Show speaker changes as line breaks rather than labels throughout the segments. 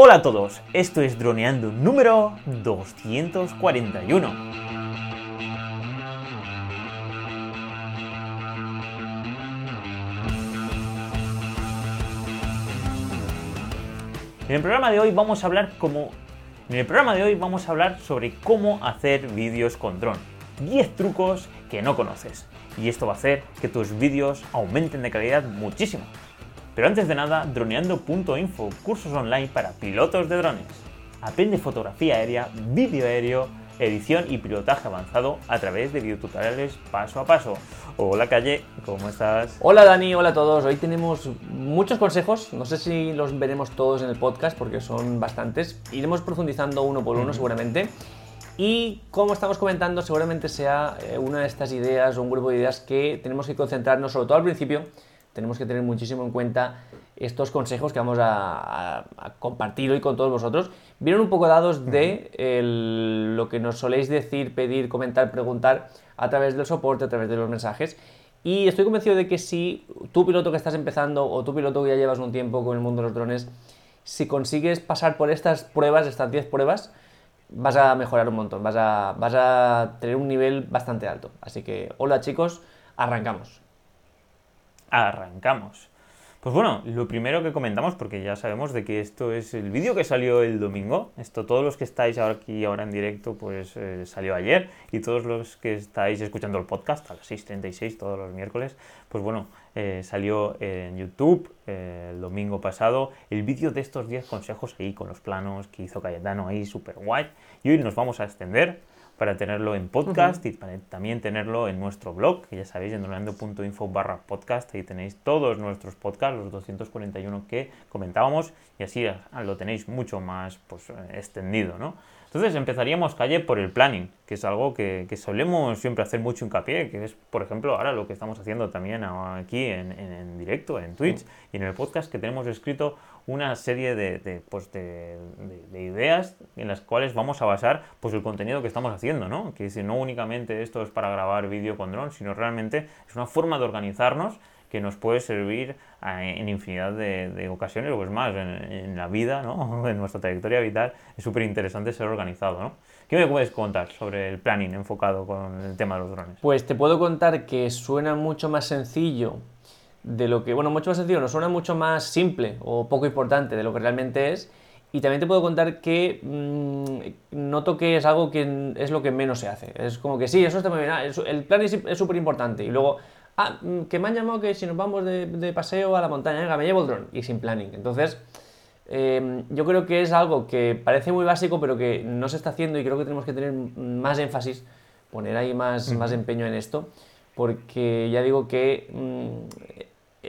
Hola a todos, esto es Droneando número 241. En el programa de hoy vamos a hablar como en el programa de hoy vamos a hablar sobre cómo hacer vídeos con dron. 10 trucos que no conoces. Y esto va a hacer que tus vídeos aumenten de calidad muchísimo. Pero antes de nada, droneando.info, cursos online para pilotos de drones. Aprende fotografía aérea, vídeo aéreo, edición y pilotaje avanzado a través de videotutoriales paso a paso. Hola Calle, ¿cómo estás?
Hola Dani, hola a todos. Hoy tenemos muchos consejos, no sé si los veremos todos en el podcast porque son bastantes. Iremos profundizando uno por uno seguramente. Y como estamos comentando, seguramente sea eh, una de estas ideas o un grupo de ideas que tenemos que concentrarnos, sobre todo al principio, tenemos que tener muchísimo en cuenta estos consejos que vamos a, compartir hoy con todos vosotros. Vienen un poco dados de lo que nos soléis decir, pedir, comentar, preguntar a través del soporte, a través de los mensajes. Y estoy convencido de que si tú piloto que estás empezando o tú piloto que ya llevas un tiempo con el mundo de los drones, si consigues pasar por estas pruebas, estas 10 pruebas, vas a mejorar un montón, vas a, vas a tener un nivel bastante alto. Así que, hola chicos, arrancamos
arrancamos. Pues bueno, lo primero que comentamos, porque ya sabemos de que esto es el vídeo que salió el domingo, esto todos los que estáis aquí ahora en directo, pues eh, salió ayer, y todos los que estáis escuchando el podcast a las 6.36 todos los miércoles, pues bueno, eh, salió en YouTube eh, el domingo pasado el vídeo de estos 10 consejos ahí con los planos que hizo Cayetano ahí, super guay, y hoy nos vamos a extender para tenerlo en podcast y para también tenerlo en nuestro blog, que ya sabéis, en donando.info barra podcast, ahí tenéis todos nuestros podcasts, los 241 que comentábamos, y así lo tenéis mucho más pues, extendido, ¿no? Entonces empezaríamos, Calle, por el planning, que es algo que, solemos siempre hacer mucho hincapié, que es, por ejemplo, ahora lo que estamos haciendo también aquí en, directo, en Twitch y en el podcast, que tenemos escrito una serie de, pues de, ideas en las cuales vamos a basar pues, el contenido que estamos haciendo, ¿no? Que si no únicamente esto es para grabar vídeo con dron, sino realmente es una forma de organizarnos que nos puede servir en infinidad de, ocasiones, pues más, en, la vida, ¿no? en nuestra trayectoria vital, es súper interesante ser organizado. ¿no? ¿Qué me puedes contar sobre el planning enfocado con el tema de los drones?
Pues te puedo contar que suena mucho más sencillo de lo que, bueno, mucho más sencillo, no suena mucho más simple o poco importante de lo que realmente es. Y también te puedo contar que mm, noto que es algo que es lo que menos se hace. Es como que sí, eso está muy bien. Ah, el plan es súper importante. Y luego ah, mm, que me han llamado que si nos vamos de, paseo a la montaña, venga, me llevo el dron y sin planning. Entonces, em, yo creo que es algo que parece muy básico, pero que no se está haciendo y creo que tenemos que tener más énfasis, poner ahí más, más empeño en esto, porque ya digo que mm,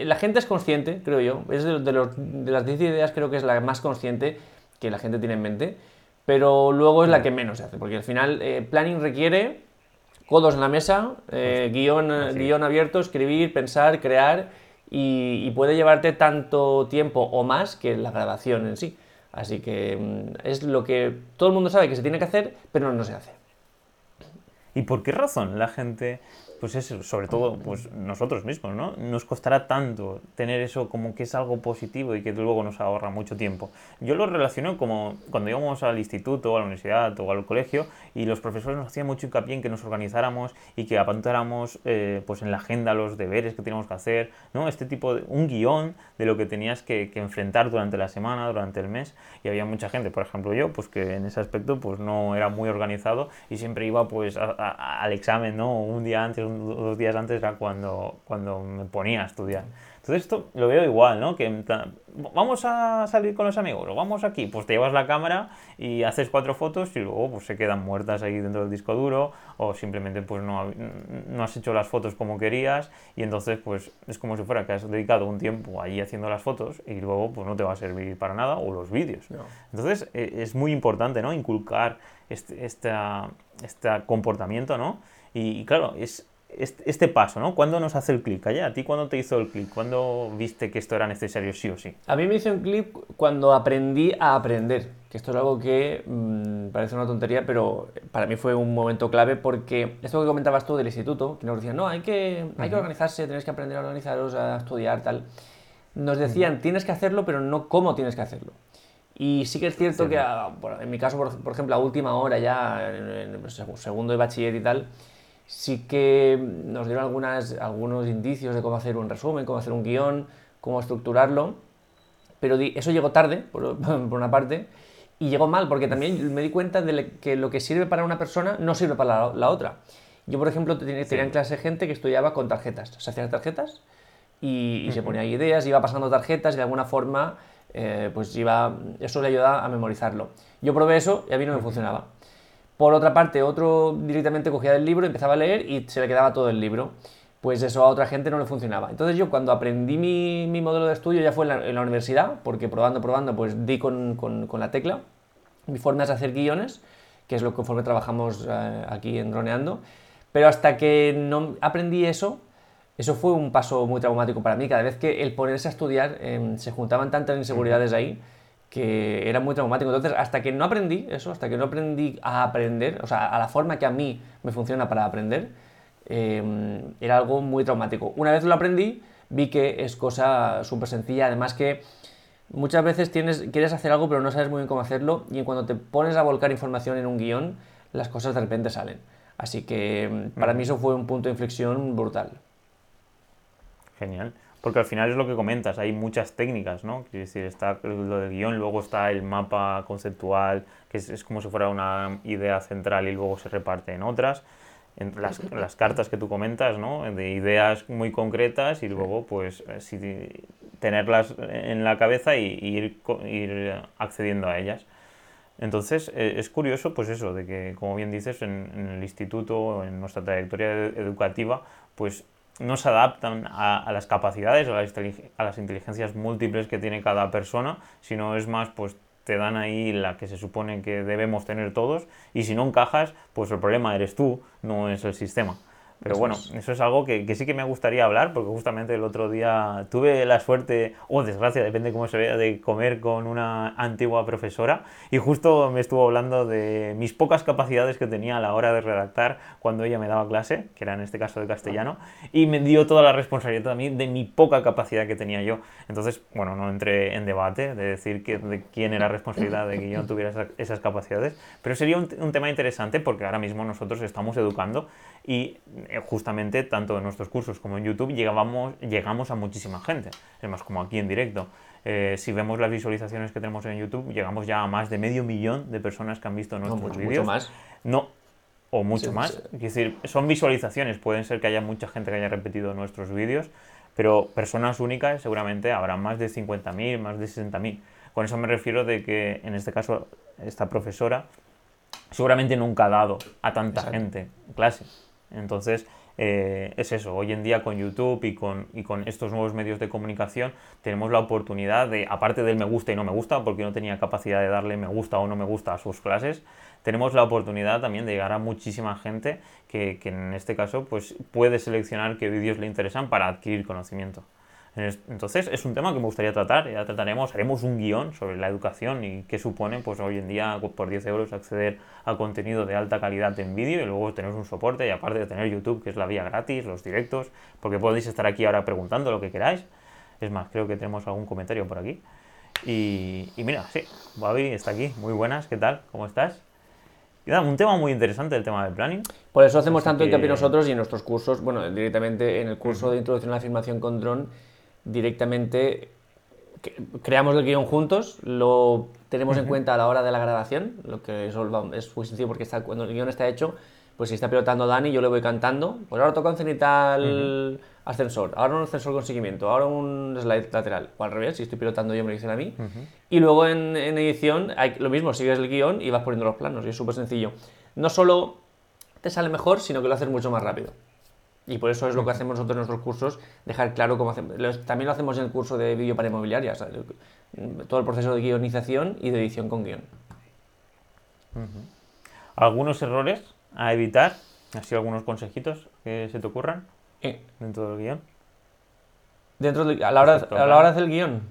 la gente es consciente, creo yo, es de, de, las 10 ideas creo que es la más consciente que la gente tiene en mente, pero luego es la que menos se hace, porque al final eh, planning requiere codos en la mesa, eh, guion, guion abierto, escribir, pensar, crear y, puede llevarte tanto tiempo o más que la grabación en sí. Así que mm, es lo que todo el mundo sabe que se tiene que hacer, pero no se hace.
¿Y por qué razón la gente pues es sobre todo pues nosotros mismos, ¿no? Nos costará tanto tener eso como que es algo positivo y que luego nos ahorra mucho tiempo. Yo lo relaciono como cuando íbamos al instituto, a la universidad o al colegio y los profesores nos hacían mucho hincapié en que nos organizáramos y que apuntáramos eh, pues en la agenda los deberes que teníamos que hacer, ¿no? Este tipo de un guion de lo que tenías que, enfrentar durante la semana, durante el mes y había mucha gente, por ejemplo yo, pues que en ese aspecto pues no era muy organizado y siempre iba pues al examen, ¿no? Un día antes, dos días antes era cuando, cuando me ponía a estudiar. Entonces esto lo veo igual, ¿no? Que vamos a salir con los amigos, o vamos aquí, pues te llevas la cámara y haces cuatro fotos y luego pues se quedan muertas ahí dentro del disco duro o simplemente pues no, no has hecho las fotos como querías y entonces pues es como si fuera que has dedicado un tiempo ahí haciendo las fotos y luego pues no te va a servir para nada o los vídeos. Entonces e, es muy importante, ¿no? Inculcar este, este, este comportamiento, ¿no? y claro, es, este, paso, ¿no? ¿Cuándo nos hace el clic? ¿A ti cuándo te hizo el clic? ¿Cuándo viste que esto era necesario sí o sí?
A mí me hizo el clic cuando aprendí a aprender, que esto es algo que mm, parece una tontería, pero para mí fue un momento clave porque esto que comentabas tú del instituto, que nos decían, no, hay que, hay que organizarse, tienes que aprender a organizaros, a estudiar, tal. Nos decían, tienes que hacerlo, pero no cómo tienes que hacerlo. Y sí que es cierto que, ah, en mi caso, por, ejemplo, a última hora ya, en, el segundo de bachiller y tal, sí que nos dieron algunas, algunos indicios de cómo hacer un resumen, cómo hacer un guion, cómo estructurarlo, pero eso llegó tarde, por, una parte, y llegó mal, porque también me di cuenta de que lo que sirve para una persona no sirve para la, otra. Yo, por ejemplo, tenía, en clase gente que estudiaba con tarjetas, se hacían tarjetas y, se ponía ideas, iba pasando tarjetas y de alguna forma eh, pues iba, eso le ayudaba a memorizarlo. Yo probé eso y a mí no me funcionaba. Por otra parte, otro directamente cogía el libro, empezaba a leer y se le quedaba todo el libro. Pues eso a otra gente no le funcionaba. Entonces yo cuando aprendí mi, mi modelo de estudio ya fue en la, universidad, porque probando, probando, pues di con, con, con, la tecla. Mi forma es hacer guiones, que es lo que conforme trabajamos eh, aquí en Droneando. Pero hasta que no aprendí eso, eso fue un paso muy traumático para mí. Cada vez que el ponerse a estudiar em, se juntaban tantas inseguridades ahí que era muy traumático. Entonces, hasta que no aprendí eso, hasta que no aprendí a aprender, o sea, a la forma que a mí me funciona para aprender, em, era algo muy traumático. Una vez lo aprendí, vi que es cosa súper sencilla. Además que muchas veces tienes, quieres hacer algo pero no sabes muy bien cómo hacerlo y cuando te pones a volcar información en un guion, las cosas de repente salen. Así que em, para mí eso fue un punto de inflexión brutal.
Genial. Porque al final es lo que comentas, hay muchas técnicas, ¿no? Quiere decir, está lo del guion, luego está el mapa conceptual, que es, como si fuera una idea central y luego se reparte en otras. En las, las, cartas que tú comentas, ¿no? De ideas muy concretas y luego, pues, eh, tenerlas en la cabeza y, ir, ir, accediendo a ellas. Entonces, eh, es curioso, pues eso, de que, como bien dices, en, en el instituto, en nuestra trayectoria educativa, pues no se adaptan a, las capacidades o a las, inteligencias múltiples que tiene cada persona, sino es más, pues te dan ahí la que se supone que debemos tener todos y si no encajas, pues el problema eres tú, no es el sistema. Pero bueno, eso es algo que, sí que me gustaría hablar, porque justamente el otro día tuve la suerte, o desgracia, depende cómo se vea, de comer con una antigua profesora y justo me estuvo hablando de mis pocas capacidades que tenía a la hora de redactar cuando ella me daba clase, que era en este caso de castellano, y me dio toda la responsabilidad mí de mi poca capacidad que tenía yo. Entonces, bueno, no entré en debate de decir que, de quién era responsabilidad de que yo no tuviera esas, capacidades, pero sería un, un tema interesante porque ahora mismo nosotros estamos educando y eh, justamente tanto en nuestros cursos como en YouTube llegamos, llegamos a muchísima gente. Es más, como aquí en directo. Eh, si vemos las visualizaciones que tenemos en YouTube, llegamos ya a más de medio millón de personas que han visto nuestros vídeos. Mucho más. No, o mucho más. Es decir, son visualizaciones. Pueden ser que haya mucha gente que haya repetido nuestros vídeos, pero personas únicas seguramente habrá más de 50.000, más de 60.000. Con eso me refiero de que, en este caso, esta profesora seguramente nunca ha dado a tanta gente clase. Entonces, eh, es eso, hoy en día con YouTube y con, y con estos nuevos medios de comunicación tenemos la oportunidad de, aparte del me gusta y no me gusta, porque no tenía capacidad de darle me gusta o no me gusta a sus clases, tenemos la oportunidad también de llegar a muchísima gente que, que en este caso pues, puede seleccionar qué vídeos le interesan para adquirir conocimiento. Entonces es un tema que me gustaría tratar, ya trataremos, haremos un guion sobre la educación y qué supone pues hoy en día por 10 euros acceder a contenido de alta calidad en vídeo y luego tener un soporte y aparte de tener YouTube que es la vía gratis, los directos, porque podéis estar aquí ahora preguntando lo que queráis. Es más, creo que tenemos algún comentario por aquí. Y, mira, sí, Babi está aquí, muy buenas, ¿qué tal? ¿Cómo estás? Y un tema muy interesante el tema del planning.
Por eso hacemos tanto hincapié nosotros y en nuestros cursos, bueno, directamente en el curso de introducción a la afirmación con dron directamente creamos el guion juntos, lo tenemos en cuenta a la hora de la grabación, lo que es, es muy sencillo porque está, cuando el guion está hecho, pues si está pilotando Dani, yo le voy cantando, pues ahora toca un cenital ascensor, ahora un ascensor con seguimiento, ahora un slide lateral, o al revés, si estoy pilotando yo me lo dicen a mí. Y luego en, edición, hay, lo mismo, sigues el guion y vas poniendo los planos, y es súper sencillo. No solo te sale mejor, sino que lo haces mucho más rápido. Y por eso es lo que hacemos nosotros en nuestros cursos, dejar claro cómo hacemos. También lo hacemos en el curso de vídeo para inmobiliarias, todo el proceso de guionización y de edición con guion.
¿Algunos errores a evitar? ¿Así algunos consejitos que se te ocurran eh. dentro del guion?
Dentro a, la hora, a la hora de hacer el guion.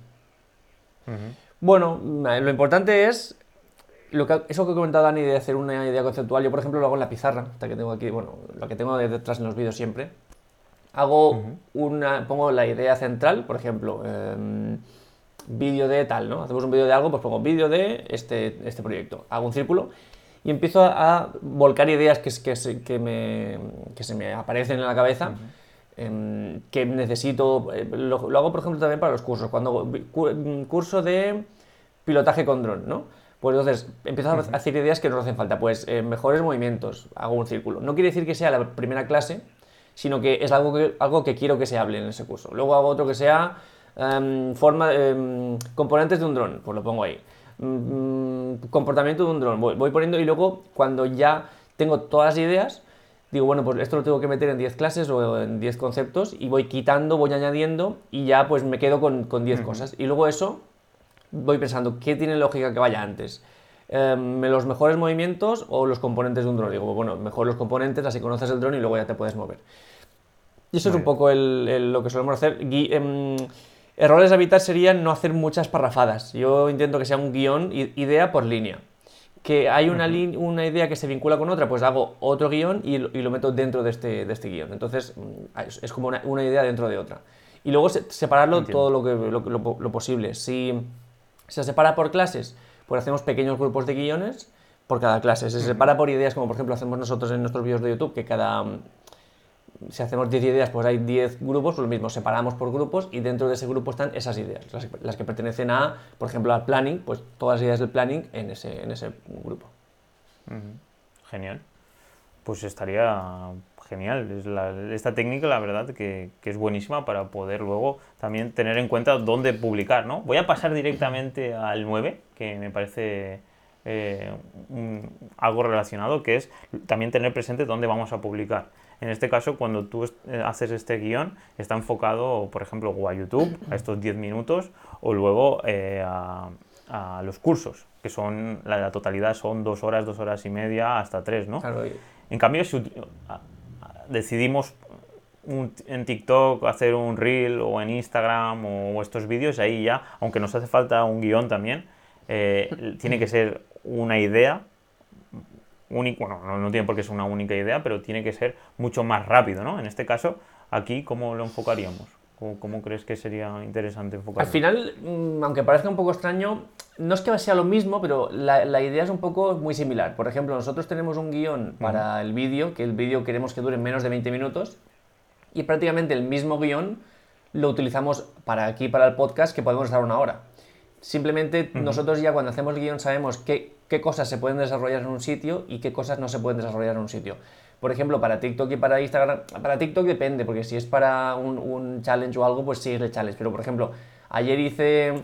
Bueno, lo importante es lo que, eso que he comentado Dani de hacer una idea conceptual, yo por ejemplo lo hago en la pizarra, hasta que tengo aquí, bueno, lo que tengo detrás en los vídeos siempre. Hago una, pongo la idea central, por ejemplo, em, vídeo de tal, ¿no? Hacemos un vídeo de algo, pues pongo vídeo de este, este proyecto. Hago un círculo y empiezo a, volcar ideas que, que, se, que, me, que se me aparecen en la cabeza. Em, que necesito, eh, lo, lo, hago por ejemplo también para los cursos, cuando curso de pilotaje con dron, ¿no? Pues entonces empiezo a hacer ideas que nos hacen falta, pues eh, mejores movimientos, hago un círculo. No quiere decir que sea la primera clase, sino que es algo que, algo que quiero que se hable en ese curso. Luego hago otro que sea em, forma, em, componentes de un dron, pues lo pongo ahí. Mm, comportamiento de un dron, voy, voy poniendo y luego cuando ya tengo todas las ideas, digo, bueno, pues esto lo tengo que meter en 10 clases o en 10 conceptos y voy quitando, voy añadiendo y ya pues me quedo con, con 10 cosas. Y luego eso voy pensando, ¿qué tiene lógica que vaya antes? Em, ¿Los mejores movimientos o los componentes de un dron? Digo, bueno, mejor los componentes, así conoces el dron y luego ya te puedes mover. Y eso es un poco lo que solemos hacer. Em, errores a evitar serían no hacer muchas parrafadas. Yo intento que sea un guion, idea por línea que hay una, una, idea que se vincula con otra, pues hago otro guion y, lo meto dentro de este, de este guion. Entonces, mm, es, como una, idea dentro de otra. Y luego separarlo todo lo, que, lo, posible. Si se separa por clases, pues hacemos pequeños grupos de guiones por cada clase. Se separa por ideas, como por ejemplo hacemos nosotros en nuestros vídeos de YouTube, que cada, si hacemos 10 ideas, pues hay 10 grupos, pues lo mismo, separamos por grupos y dentro de ese grupo están esas ideas, las, que pertenecen a, por ejemplo, al planning, pues todas las ideas del planning en ese, en ese grupo.
Genial. Pues estaría genial. Es esta técnica, la verdad, que, que, es buenísima para poder luego también tener en cuenta dónde publicar, ¿no? Voy a pasar directamente al 9, que me parece eh, algo relacionado, que es también tener presente dónde vamos a publicar. En este caso, cuando tú eh, haces este guion, está enfocado, por ejemplo, o a YouTube, a estos 10 minutos, o luego eh, a, los cursos, que son, la, totalidad son dos horas, dos horas y media, hasta tres, ¿no? En cambio, si decidimos en TikTok hacer un reel o en Instagram o, estos vídeos, ahí ya, aunque nos hace falta un guion también, eh, tiene que ser una idea único, bueno, no, tiene por qué ser una única idea, pero tiene que ser mucho más rápido, ¿no? En este caso, aquí, ¿cómo lo enfocaríamos? ¿Cómo, crees que sería interesante enfocarlo?
Al final, mm, aunque parezca un poco extraño, no es que sea lo mismo, pero la, la, idea es un poco muy similar. Por ejemplo, nosotros tenemos un guion para el vídeo, que el vídeo queremos que dure menos de 20 minutos, y prácticamente el mismo guion lo utilizamos para aquí, para el podcast, que podemos estar una hora. Simplemente nosotros ya cuando hacemos el guion sabemos qué, qué cosas se pueden desarrollar en un sitio y qué cosas no se pueden desarrollar en un sitio. Por ejemplo, para TikTok y para Instagram, para TikTok depende, porque si es para un, challenge o algo, pues sí es el challenge. Pero por ejemplo, ayer hice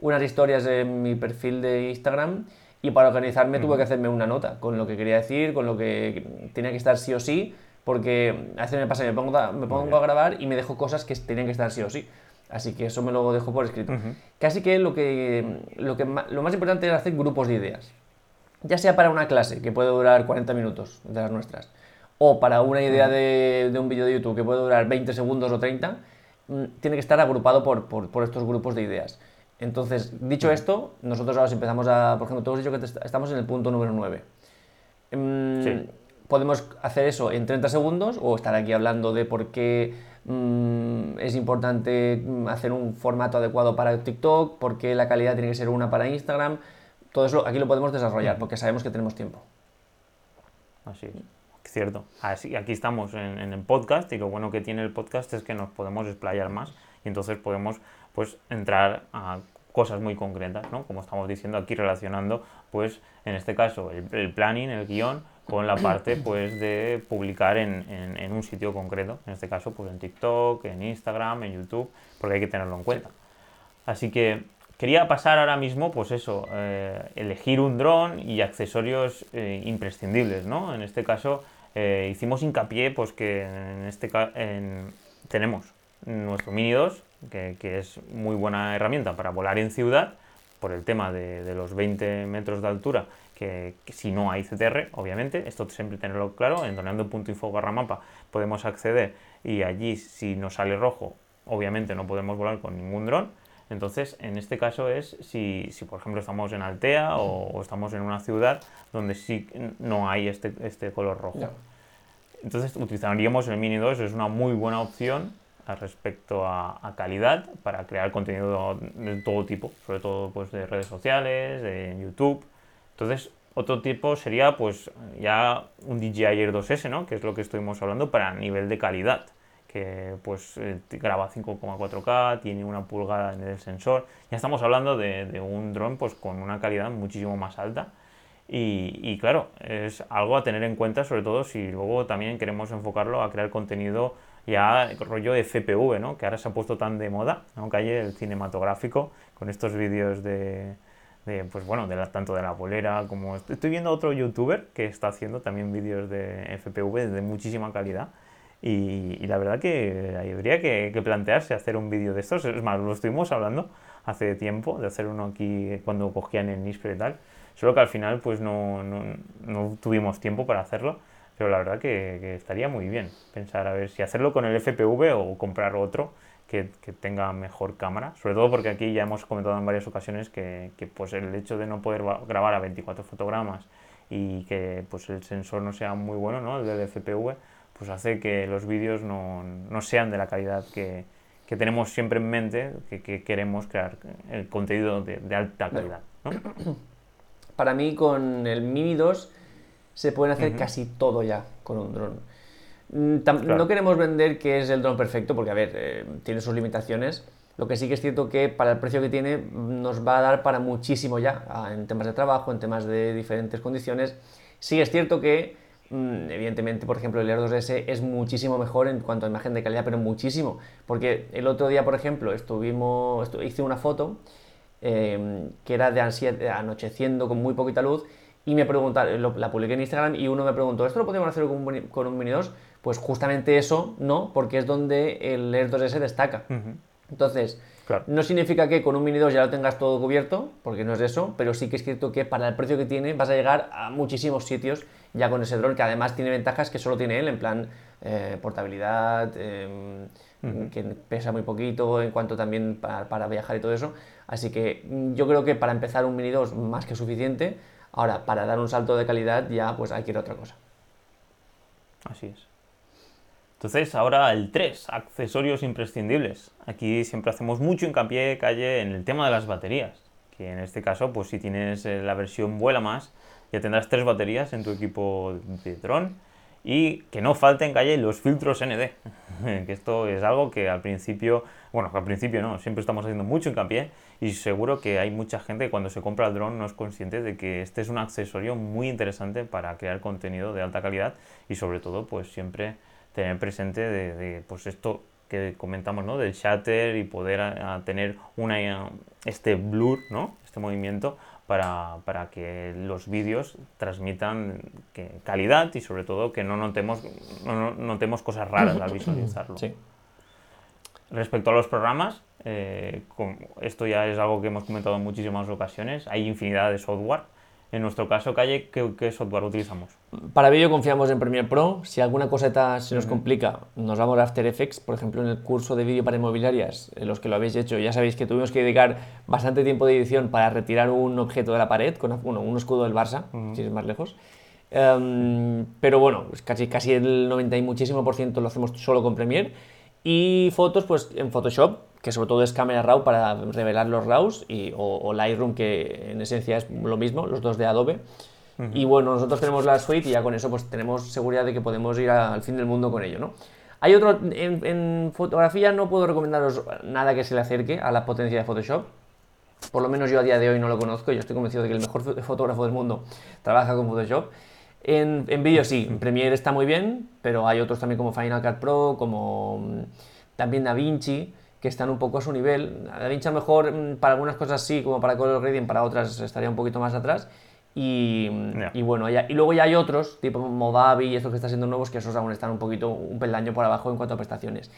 unas historias en mi perfil de Instagram y para organizarme tuve que hacerme una nota con lo que quería decir, con lo que tenía que estar sí o sí, porque a veces me pasa, me pongo, me pongo a grabar y me dejo cosas que tenían que estar sí o sí. Así que eso me lo dejo por escrito. Casi que lo, que, lo que lo más importante es hacer grupos de ideas. Ya sea para una clase, que puede durar 40 minutos de las nuestras, o para una idea de, de un vídeo de YouTube que puede durar 20 segundos o 30, mm, tiene que estar agrupado por, por, por estos grupos de ideas. Entonces, dicho esto, nosotros ahora empezamos a, por ejemplo, tú has dicho que estamos en el punto número 9. Mm, podemos hacer eso en 30 segundos o estar aquí hablando de por qué Mm, es importante hacer un formato adecuado para TikTok, porque la calidad tiene que ser una para Instagram. Todo eso aquí lo podemos desarrollar porque sabemos que tenemos tiempo.
Así es. Cierto. Así, aquí estamos en, el podcast y lo bueno que tiene el podcast es que nos podemos explayar más y entonces podemos pues entrar a cosas muy concretas, ¿no? Como estamos diciendo aquí relacionando pues en este caso el, el planning, el guion con la parte pues de publicar en, en, un sitio concreto, en este caso pues en TikTok, en Instagram, en YouTube, porque hay que tenerlo en cuenta. Así que quería pasar ahora mismo pues eso, eh, elegir un dron y accesorios eh, imprescindibles, ¿no? En este caso eh, hicimos hincapié pues que en este en, tenemos nuestro Mini 2, que, que, es muy buena herramienta para volar en ciudad, por el tema de, los 20 metros de altura que, si no hay CTR, obviamente, esto siempre tenerlo claro, en doneando.info barra mapa podemos acceder y allí si nos sale rojo, obviamente no podemos volar con ningún dron. Entonces, en este caso es si, si por ejemplo estamos en Altea o, estamos en una ciudad donde sí no hay este, este color rojo. Entonces utilizaríamos el Mini 2, es una muy buena opción respecto a, calidad para crear contenido de todo tipo, sobre todo pues de redes sociales, de YouTube. Entonces, otro tipo sería pues ya un DJI Air 2S, ¿no? Que es lo que estuvimos hablando para nivel de calidad que pues eh, graba 5,4K, tiene una pulgada en el sensor. Ya estamos hablando de, un dron pues con una calidad muchísimo más alta. Y, claro, es algo a tener en cuenta, sobre todo si luego también queremos enfocarlo a crear contenido ya rollo FPV, ¿no? que ahora se ha puesto tan de moda, aunque hay el cinematográfico con estos vídeos de, pues bueno, de tanto de la bolera como... Estoy viendo otro youtuber que está haciendo también vídeos de FPV de muchísima calidad y, la verdad que habría que, plantearse hacer un vídeo de estos. Es más, lo estuvimos hablando hace tiempo de hacer uno aquí cuando cogían el NISPRE y tal. Solo que al final pues no, no, no tuvimos tiempo para hacerlo. Pero la verdad que, estaría muy bien pensar a ver si hacerlo con el FPV o comprar otro que, que, tenga mejor cámara. Sobre todo porque aquí ya hemos comentado en varias ocasiones que, que pues el hecho de no poder grabar a 24 fotogramas y que pues el sensor no sea muy bueno, ¿no? El del FPV, pues hace que los vídeos no, no sean de la calidad que, que, tenemos siempre en mente, que, que queremos crear el contenido de, de alta calidad. ¿no?
Para mí con el Mini 2 se pueden hacer casi todo ya con un dron. Mm, no queremos vender que es el dron perfecto, porque a ver, eh, tiene sus limitaciones. Lo que sí que es cierto que para el precio que tiene nos va a dar para muchísimo ya, en temas de trabajo, en temas de diferentes condiciones. Sí es cierto que Mm, evidentemente, por ejemplo, el Air 2S es muchísimo mejor en cuanto a imagen de calidad, pero muchísimo. Porque el otro día, por ejemplo, estuvimos, hice una foto em, que era de anocheciendo con muy poquita luz y me preguntaron, la publiqué en Instagram y uno me preguntó, ¿esto lo podemos hacer con un, con un Mini 2? Pues justamente eso no, porque es donde el Air 2S destaca. Entonces, no significa que con un Mini 2 ya lo tengas todo cubierto, porque no es eso, pero sí que es cierto que para el precio que tiene vas a llegar a muchísimos sitios ya con ese dron, que además tiene ventajas que solo tiene él, en plan eh, portabilidad, em, que pesa muy poquito, en cuanto también para, viajar y todo eso. Así que mm, yo creo que para empezar un Mini 2 más que suficiente. Ahora, para dar un salto de calidad ya pues hay que ir a otra cosa.
Así es. Entonces, ahora el 3, accesorios imprescindibles. Aquí siempre hacemos mucho hincapié, calle, en el tema de las baterías. Que en este caso, pues si tienes eh, la versión vuela más, ya tendrás tres baterías en tu equipo de dron. Y que no falten, calle, los filtros ND. que esto es algo que al principio, bueno, al principio no, siempre estamos haciendo mucho hincapié. Y seguro que hay mucha gente que cuando se compra el dron no es consciente de que este es un accesorio muy interesante para crear contenido de alta calidad y sobre todo, pues siempre tener presente de, pues esto que comentamos, ¿no? Del shutter y poder tener una, este blur, ¿no? Este movimiento para, para que los vídeos transmitan que, calidad y sobre todo que no notemos, no, notemos cosas raras al visualizarlo. Sí. Respecto a los programas, eh, esto ya es algo que hemos comentado en muchísimas ocasiones, hay infinidad de software en nuestro caso, Calle, ¿qué, software utilizamos?
Para vídeo confiamos en Premiere Pro. Si alguna coseta se nos complica, nos vamos a After Effects. Por ejemplo, en el curso de vídeo para inmobiliarias, en los que lo habéis hecho, ya sabéis que tuvimos que dedicar bastante tiempo de edición para retirar un objeto de la pared, con un escudo del Barça, si es más lejos. Em, pero bueno, pues casi, casi el 90 y muchísimo por ciento lo hacemos solo con Premiere. Y fotos, pues en Photoshop, que sobre todo es Camera Raw para revelar los RAWs, y, o, Lightroom, que en esencia es lo mismo, los dos de Adobe. Y bueno, nosotros tenemos la suite y ya con eso pues tenemos seguridad de que podemos ir al fin del mundo con ello, ¿no? Hay otro, en, fotografía no puedo recomendaros nada que se le acerque a la potencia de Photoshop. Por lo menos yo a día de hoy no lo conozco y yo estoy convencido de que el mejor fotógrafo del mundo trabaja con Photoshop. En, en vídeo sí, en Premiere está muy bien, pero hay otros también como Final Cut Pro, como mm, también DaVinci, que están un poco a su nivel. DaVinci a lo mejor mm, para algunas cosas sí, como para color grading, para otras estaría un poquito más atrás. Y, y bueno, y luego ya hay otros, tipo Movavi y estos que están siendo nuevos, que esos aún están un poquito, un peldaño por abajo en cuanto a prestaciones.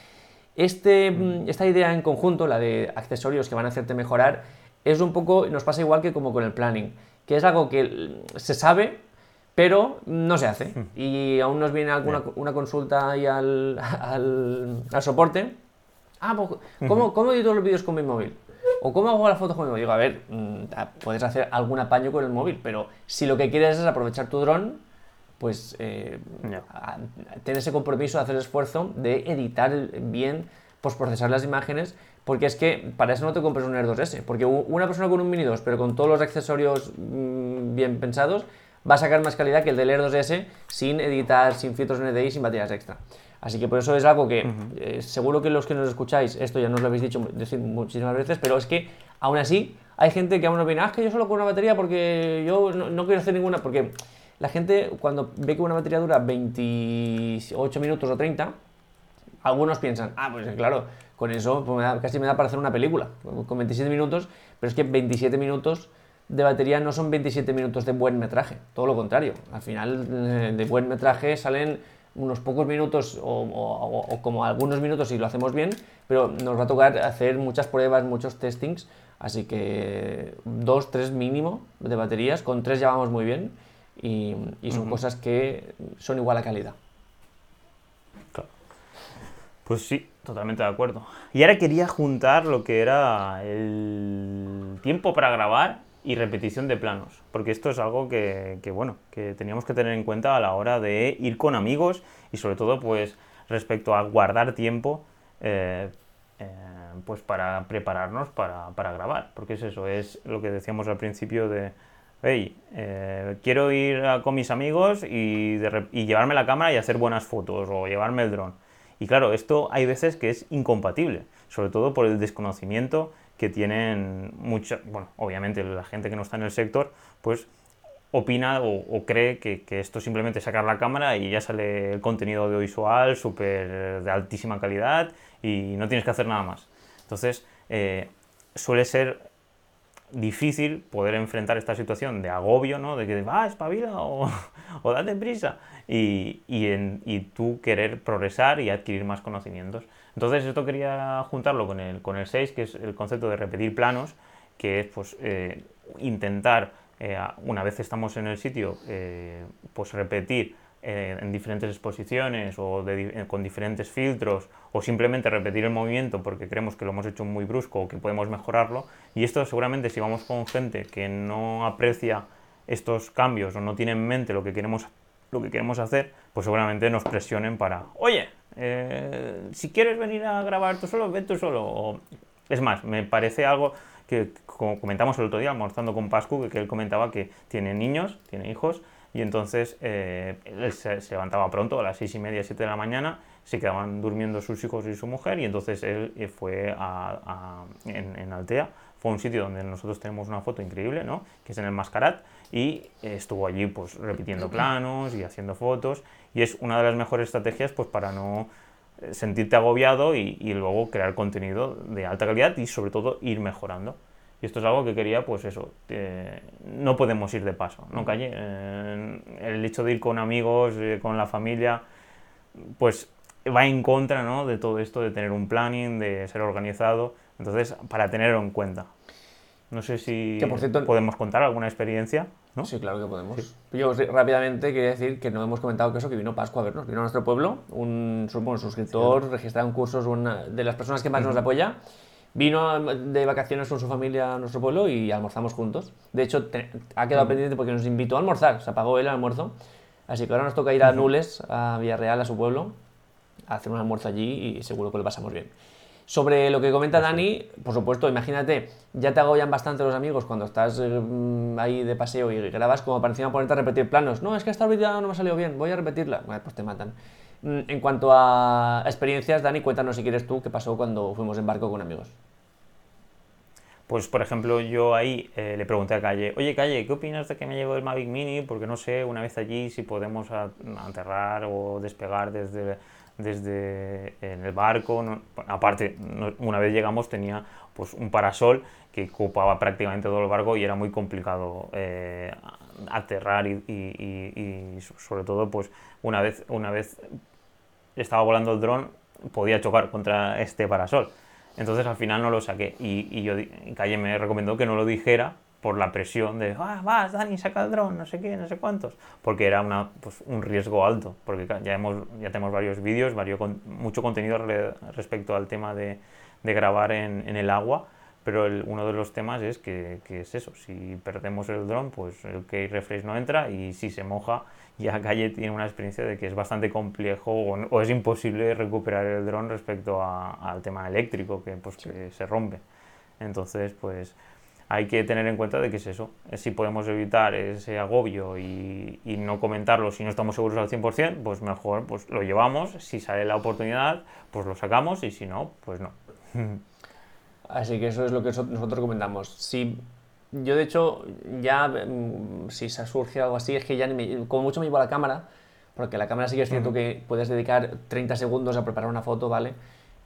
Este, mm, esta idea en conjunto, la de accesorios que van a hacerte mejorar, es un poco, nos pasa igual que como con el planning, que es algo que se sabe, pero no se hace. Hmm. Y aún nos viene alguna una consulta ahí al, al, al soporte ah, pues, ¿cómo, ¿cómo edito los vídeos con mi móvil? ¿O cómo hago las fotos con mi móvil? Digo, a ver, mm, puedes hacer algún apaño con el móvil, pero si lo que quieres es aprovechar tu dron, pues eh, tener ese compromiso, hacer el esfuerzo de editar bien postprocesar las imágenes, porque es que para eso no te compres un Air 2S, porque una persona con un Mini 2, pero con todos los accesorios mm, bien pensados, va a sacar más calidad que el del Air 2S sin editar, sin filtros NDI, sin baterías extra. Así que por eso es algo que eh, seguro que los que nos escucháis, esto ya nos lo habéis dicho decir muchísimas veces, pero es que aún así hay gente que aún opina, ah, es que yo solo con una batería porque yo no, quiero hacer ninguna, porque la gente cuando ve que una batería dura 28 minutos o 30, algunos piensan, ah, pues claro, con eso pues casi me da para hacer una película, con 27 minutos, pero es que 27 minutos de batería no son 27 minutos de buen metraje, todo lo contrario. Al final eh, de buen metraje salen unos pocos minutos o, como algunos minutos si lo hacemos bien, pero nos va a tocar hacer muchas pruebas, muchos testings, así que dos, tres mínimo de baterías, con tres ya vamos muy bien y, son cosas que son igual a calidad.
Pues sí, totalmente de acuerdo. Y ahora quería juntar lo que era el tiempo para grabar y repetición de planos, porque esto es algo que, bueno, que teníamos que tener en cuenta a la hora de ir con amigos y sobre todo pues respecto a guardar tiempo eh, eh, pues para prepararnos para, grabar, porque es eso, es lo que decíamos al principio de, hey, eh, quiero ir con mis amigos y, y llevarme la cámara y hacer buenas fotos o llevarme el dron. Y claro, esto hay veces que es incompatible, sobre todo por el desconocimiento que tienen mucha, bueno, obviamente la gente que no está en el sector, pues opina o, cree que, esto simplemente sacar la cámara y ya sale el contenido audiovisual súper de altísima calidad y no tienes que hacer nada más. Entonces, eh, suele ser difícil poder enfrentar esta situación de agobio, ¿no? De que va, espabila o, o date prisa y, y, y tú querer progresar y adquirir más conocimientos. Entonces esto quería juntarlo con el, con el 6, que es el concepto de repetir planos, que es pues, eh, intentar, eh, una vez estamos en el sitio, eh, pues repetir en diferentes exposiciones o con diferentes filtros o simplemente repetir el movimiento porque creemos que lo hemos hecho muy brusco o que podemos mejorarlo. Y esto seguramente si vamos con gente que no aprecia estos cambios o no tiene en mente lo que queremos, lo que queremos hacer, pues seguramente nos presionen para, oye, eh, si quieres venir a grabar tú solo, ven tú solo. es más, me parece algo que como comentamos el otro día, almorzando con Pascu, que él comentaba que tiene niños, tiene hijos, y entonces eh, él se, levantaba pronto, a las seis y media, siete de la mañana, se quedaban durmiendo sus hijos y su mujer, y entonces él eh, fue a, en, Altea, fue un sitio donde nosotros tenemos una foto increíble, ¿no? que es en el Mascarat, y estuvo allí pues repitiendo planos y haciendo fotos, y es una de las mejores estrategias pues para no eh, sentirte agobiado y, luego crear contenido de alta calidad y sobre todo ir mejorando. Y esto es algo que quería, pues eso, no podemos ir de paso, ¿no, Calle? Eh, el hecho de ir con amigos, eh, con la familia, pues va en contra ¿no? de todo esto, de tener un planning, de ser organizado. Entonces, para tenerlo en cuenta. No sé si podemos contar alguna experiencia.
Sí, claro que podemos. Yo rápidamente quería decir que no hemos comentado que eso, que vino Pascua a vernos, vino a nuestro pueblo, un, suscriptor registrado en cursos, una de las personas que más nos apoya, vino de vacaciones con su familia a nuestro pueblo y almorzamos juntos. De hecho, ha quedado pendiente porque nos invitó a almorzar, se apagó el almuerzo, así que ahora nos toca ir a Nules, a Villarreal, a su pueblo, a hacer un almuerzo allí y seguro que lo pasamos bien. Sobre lo que comenta Dani, por supuesto, imagínate, ya te agobian bastante los amigos cuando estás eh, ahí de paseo y grabas como para encima ponerte a repetir planos. No, es que esta vídeo no me ha salido bien, voy a repetirla. Bueno, pues te matan. Mm, en cuanto a experiencias, Dani, cuéntanos si quieres tú qué pasó cuando fuimos en barco con amigos.
Pues, por ejemplo, yo ahí eh, le pregunté a Calle, oye Calle, ¿qué opinas de que me llevo el Mavic Mini? Porque no sé, una vez allí, si podemos aterrar o despegar desde desde en el barco. aparte, una vez llegamos tenía pues un parasol que ocupaba prácticamente todo el barco y era muy complicado eh, aterrar y, sobre todo pues una vez, una vez estaba volando el dron podía chocar contra este parasol. Entonces al final no lo saqué y, y yo, Calle me recomendó que no lo dijera por la presión de, ah, vas, Dani, saca el dron, no sé qué, no sé cuántos, porque era una, pues, un riesgo alto, porque ya, hemos, ya tenemos varios vídeos, varios, mucho contenido respecto al tema de, de grabar en, en, el agua, pero uno de los temas es que, que, es eso, si perdemos el dron, pues el key refresh no entra y si se moja, ya Calle tiene una experiencia de que es bastante complejo o, es imposible recuperar el dron respecto al tema eléctrico, que, pues, que se rompe. Entonces, pues hay que tener en cuenta de que es eso, si podemos evitar ese agobio y, y, no comentarlo si no estamos seguros al 100%, pues mejor pues lo llevamos, si sale la oportunidad, pues lo sacamos y si no, pues no.
Así que eso es lo que nosotros recomendamos. Si yo de hecho ya, mm, si se surge algo así, es que ya como mucho me llevo la cámara, porque la cámara sí que es cierto que puedes dedicar 30 segundos a preparar una foto, ¿vale?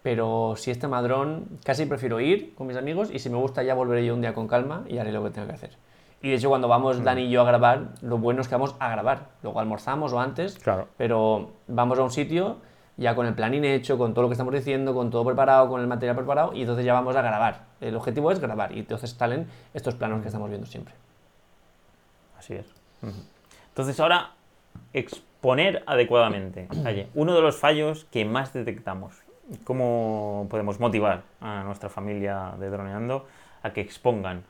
Pero si este madrón, casi prefiero ir con mis amigos y si me gusta ya volveré yo un día con calma y haré lo que tengo que hacer. Y de hecho cuando vamos Dani y yo a grabar, lo bueno es que vamos a grabar. Luego almorzamos o antes,
claro.
pero vamos a un sitio ya con el planning hecho, con todo lo que estamos diciendo, con todo preparado, con el material preparado, y entonces ya vamos a grabar. El objetivo es grabar, y entonces salen estos planos que estamos viendo siempre.
Así es. Entonces ahora, exponer adecuadamente. uno de los fallos que más detectamos. ¿Cómo podemos motivar a nuestra familia de droneando a que expongan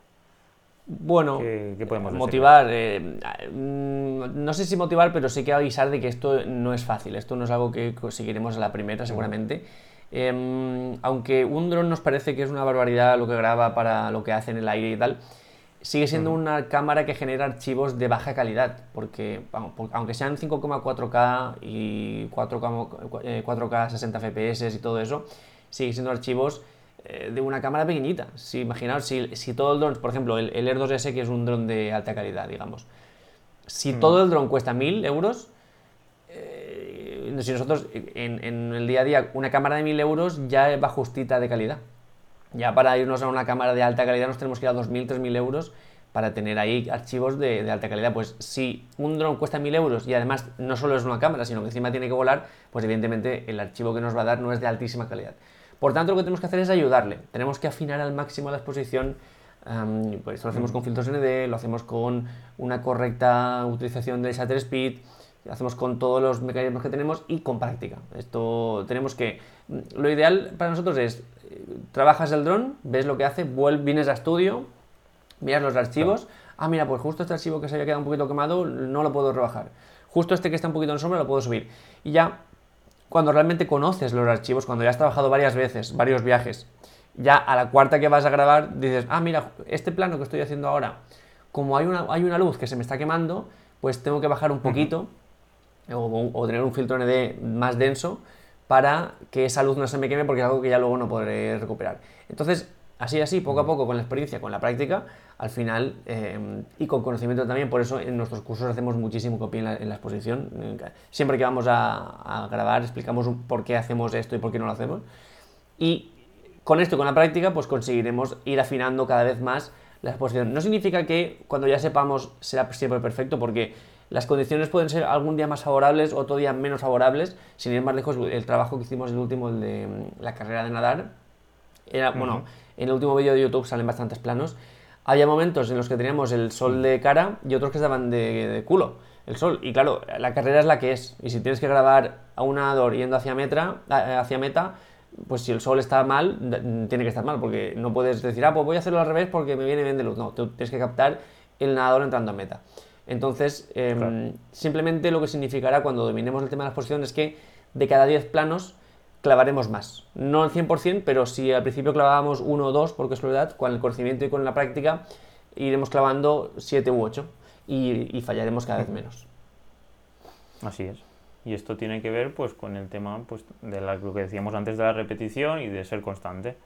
bueno,
¿Qué, podemos
motivar, eh, mm, no sé si motivar, pero sí que avisar de que esto no es fácil, esto no es algo que conseguiremos a la primera seguramente. Em, aunque un dron nos parece que es una barbaridad lo que graba para lo que hace en el aire y tal, sigue siendo una cámara que genera archivos de baja calidad, porque aunque sean 5,4K y 4K, 4K 60 FPS y todo eso, sigue siendo archivos eh, de una cámara pequeñita. Si imaginaos, si, si todo el dron, por ejemplo, el, el Air 2S, que es un dron de alta calidad, digamos, si mm. todo el dron cuesta 1000 euros, eh, si nosotros en, en, el día a día una cámara de 1000 euros ya va justita de calidad. Ya para irnos a una cámara de alta calidad nos tenemos que ir a 2000, 3000 euros para tener ahí archivos de, de, alta calidad. Pues si un dron cuesta 1000 euros y además no solo es una cámara, sino que encima tiene que volar, pues evidentemente el archivo que nos va a dar no es de altísima calidad. Por tanto, lo que tenemos que hacer es ayudarle. Tenemos que afinar al máximo la exposición. pues esto lo hacemos con filtros ND, lo hacemos con una correcta utilización del shutter speed, lo hacemos con todos los mecanismos que tenemos y con práctica. Esto tenemos que... Lo ideal para nosotros es, eh, trabajas el dron, ves lo que hace, vuelves, vienes a estudio, miras los archivos, ah, mira, pues justo este archivo que se había quedado un poquito quemado, no lo puedo rebajar. Justo este que está un poquito en sombra lo puedo subir. Y ya cuando realmente conoces los archivos, cuando ya has trabajado varias veces, varios viajes, ya a la cuarta que vas a grabar dices, ah, mira, este plano que estoy haciendo ahora, como hay una, hay una luz que se me está quemando, pues tengo que bajar un poquito o, tener un filtro ND más denso para que esa luz no se me queme porque es algo que ya luego no podré recuperar. Entonces, así, así, poco a poco, con la experiencia, con la práctica, al final, eh, y con conocimiento también, por eso en nuestros cursos hacemos muchísimo copia en la, exposición. Siempre que vamos a, grabar explicamos por qué hacemos esto y por qué no lo hacemos. Y con esto, con la práctica, pues conseguiremos ir afinando cada vez más la exposición. No significa que cuando ya sepamos será siempre perfecto, porque las condiciones pueden ser algún día más favorables, otro día menos favorables. Sin ir más lejos, el trabajo que hicimos el último, el de mm, la carrera de nadar, era, bueno, en el último vídeo de YouTube salen bastantes planos había momentos en los que teníamos el sol de cara y otros que estaban de, culo, el sol. Y claro, la carrera es la que es. Y si tienes que grabar a un nadador yendo hacia, metra, hacia meta, pues si el sol está mal, tiene que estar mal, porque no puedes decir, ah, pues voy a hacerlo al revés porque me viene bien de luz. No, tú tienes que captar el nadador entrando a meta. Entonces, em, simplemente lo que significará cuando dominemos el tema de la exposición es que de cada 10 planos, clavaremos más. No al 100%, pero si al principio clavábamos uno o dos, porque es verdad, con el conocimiento y con la práctica iremos clavando 7 u 8 y, fallaremos cada vez menos.
Así es. Y esto tiene que ver pues con el tema pues, de lo que decíamos antes de la repetición y de ser constante.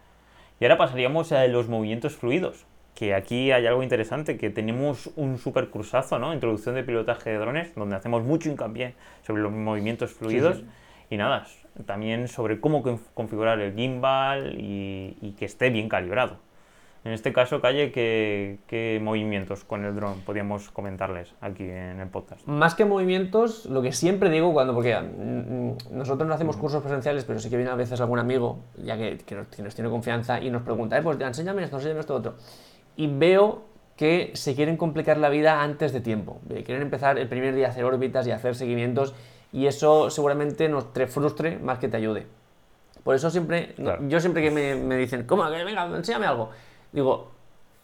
Y ahora pasaríamos a los movimientos fluidos, que aquí hay algo interesante, que tenemos un super cruzazo, ¿no? Introducción de pilotaje de drones, donde hacemos mucho hincapié sobre los movimientos fluidos. Y nada, también sobre cómo configurar el gimbal y, que esté bien calibrado. En este caso, Calle, ¿qué, movimientos con el dron podríamos comentarles aquí en el podcast?
Más que movimientos, lo que siempre digo cuando, porque mm, mm, nosotros no hacemos cursos presenciales, pero sí que viene a veces algún amigo, ya que, nos, tiene confianza y nos pregunta, eh, pues enséñame esto, enséñame esto, otro. Y veo que se quieren complicar la vida antes de tiempo. Quieren empezar el primer día a hacer órbitas y a hacer seguimientos y eso seguramente nos te frustre más que te ayude. Por eso siempre, yo siempre que me, me, dicen, ¿cómo? Venga, enséñame algo. Digo,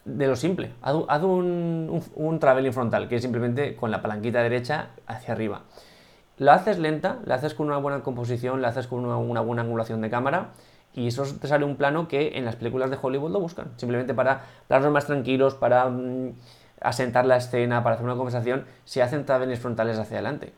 de lo simple, haz, un, un, traveling frontal, que es simplemente con la palanquita derecha hacia arriba. La haces lenta, la haces con una buena composición, la haces con una, buena angulación de cámara y eso te sale un plano que en las películas de Hollywood lo buscan, simplemente para planos más tranquilos, para mm, asentar la escena, para hacer una conversación, se hacen travelings frontales hacia adelante.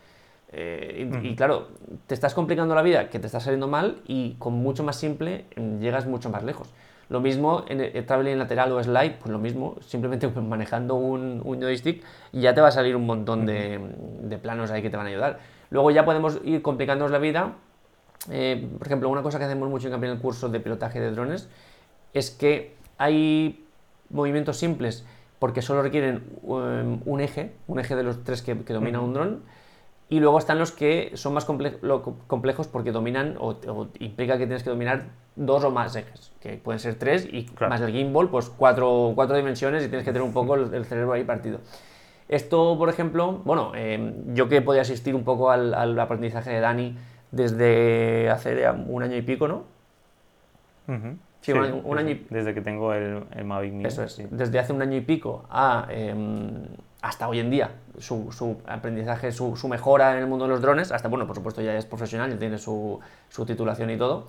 Eh, y, claro, te estás complicando la vida, que te está saliendo mal y con mucho más simple mm, llegas mucho más lejos. Lo mismo en el traveling lateral o slide, pues lo mismo, simplemente manejando un, un joystick ya te va a salir un montón de, de, planos ahí que te van a ayudar. Luego ya podemos ir complicándonos la vida. Eh, por ejemplo, una cosa que hacemos mucho en el curso de pilotaje de drones es que hay movimientos simples porque solo requieren um, un eje, un eje de los tres que, domina un dron y luego están los que son más complejos porque dominan o, implica que tienes que dominar dos o más ejes, que pueden ser tres y más el gimbal, pues cuatro, cuatro, dimensiones y tienes que tener un poco el, cerebro ahí partido. Esto, por ejemplo, bueno, em, yo que podía asistir un poco al, aprendizaje de Dani desde hace un año y pico, ¿no?
Sí, un, año, y... Desde que tengo el, el Mavic Mini.
Eso es, desde hace un año y pico a... Em, hasta hoy en día, su, aprendizaje, su, mejora en el mundo de los drones, hasta, bueno, por supuesto ya es profesional, ya tiene su, titulación y todo.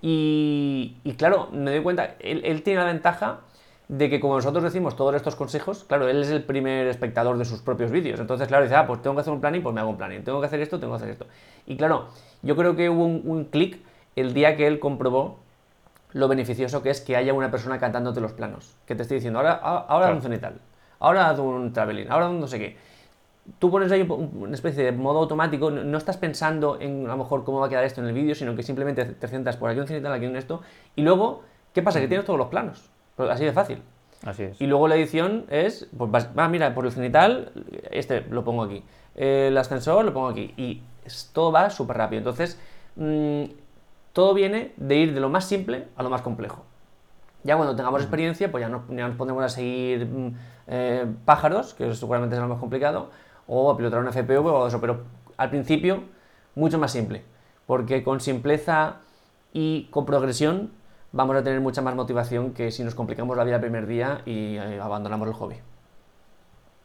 Y, claro, me doy cuenta, él, tiene la ventaja de que como nosotros decimos todos estos consejos, claro, él es el primer espectador de sus propios vídeos. Entonces, claro, dice, ah, pues tengo que hacer un planning, pues me hago un planning. Tengo que hacer esto, tengo que hacer esto. Y claro, yo creo que hubo un, clic el día que él comprobó lo beneficioso que es que haya una persona cantándote los planos. Que te estoy diciendo, ahora, ahora claro. un tal ahora haz un traveling, ahora no sé qué. Tú pones ahí una especie de modo automático, no estás pensando en a lo mejor cómo va a quedar esto en el vídeo, sino que simplemente te centras por aquí un cenital, aquí un esto, y luego, ¿qué pasa? Que tienes todos los planos, así de fácil.
Así es.
Y luego la edición es, pues va, ah, mira, por el cenital, este lo pongo aquí, el ascensor lo pongo aquí, y todo va súper rápido. Entonces, mm, todo viene de ir de lo más simple a lo más complejo. Ya cuando tengamos experiencia, pues ya nos, ya nos ponemos a seguir mm, eh, pájaros, que seguramente es lo más complicado, o a pilotar un FPV o eso, pero al principio mucho más simple, porque con simpleza y con progresión vamos a tener mucha más motivación que si nos complicamos la vida el primer día y eh, abandonamos el hobby.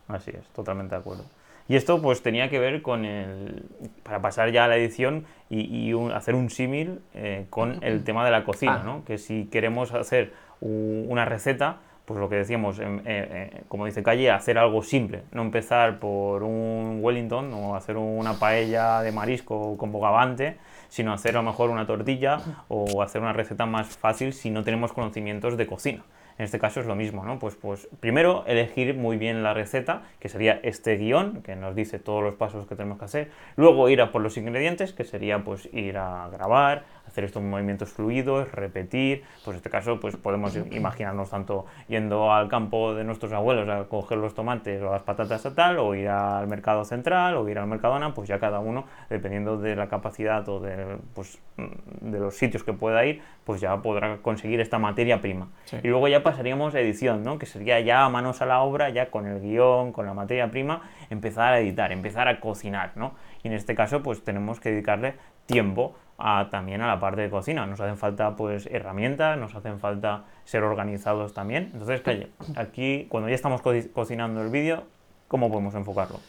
Así es, totalmente de acuerdo. Y esto pues tenía que ver con el, para pasar ya a la edición y, hacer un símil eh, con el tema de la cocina, ah. ¿no? Que si queremos hacer una receta, pues lo que decíamos, eh, eh, como dice Calle, hacer algo simple, no empezar por un Wellington o hacer una paella de marisco con bogavante, sino hacer a lo mejor una tortilla o hacer una receta más fácil si no tenemos conocimientos de cocina. En este caso es lo mismo, ¿no? Pues, pues primero elegir muy bien la receta, que sería este guion, que nos dice todos los pasos que tenemos que hacer. Luego ir a por los ingredientes, que sería pues ir a grabar, hacer estos movimientos fluidos, repetir. Pues en este caso pues podemos imaginarnos tanto yendo al campo de nuestros abuelos a coger los tomates o las patatas a tal, o ir al mercado central, o ir al Mercadona, pues ya cada uno, dependiendo de la capacidad o de, pues, de los sitios que pueda ir, pues ya podrá conseguir esta materia prima. Y luego ya pasaríamos a edición, ¿no? que sería ya a manos a la obra, ya con el guion, con la materia prima, empezar a editar, empezar a cocinar. ¿no? Y en este caso pues tenemos que dedicarle tiempo también a la parte de cocina. Nos hacen falta pues herramientas, nos hacen falta ser organizados también. Entonces, Calle, aquí cuando ya estamos cocinando el vídeo, ¿cómo podemos enfocarlo?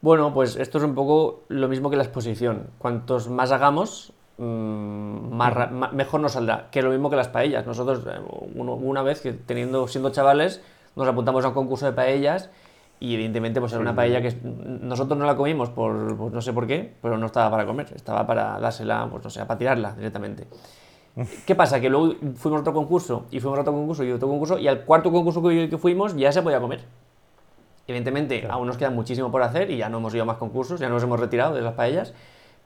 Bueno, pues esto es un poco lo mismo que la exposición. Cuantos más hagamos, mm, más, mejor nos saldrá. Que lo mismo que las paellas. Nosotros, eh, una vez que teniendo, siendo chavales, nos apuntamos a un concurso de paellas y evidentemente pues era una paella que nosotros no la comimos por pues, no sé por qué, pero no estaba para comer, estaba para dársela, pues no sé, para tirarla directamente. ¿Qué pasa? Que luego fuimos a otro concurso y fuimos a otro concurso y otro concurso y al cuarto concurso que, fuimos ya se podía comer. Evidentemente aún nos queda muchísimo por hacer y ya no hemos ido a más concursos, ya nos hemos retirado de las paellas,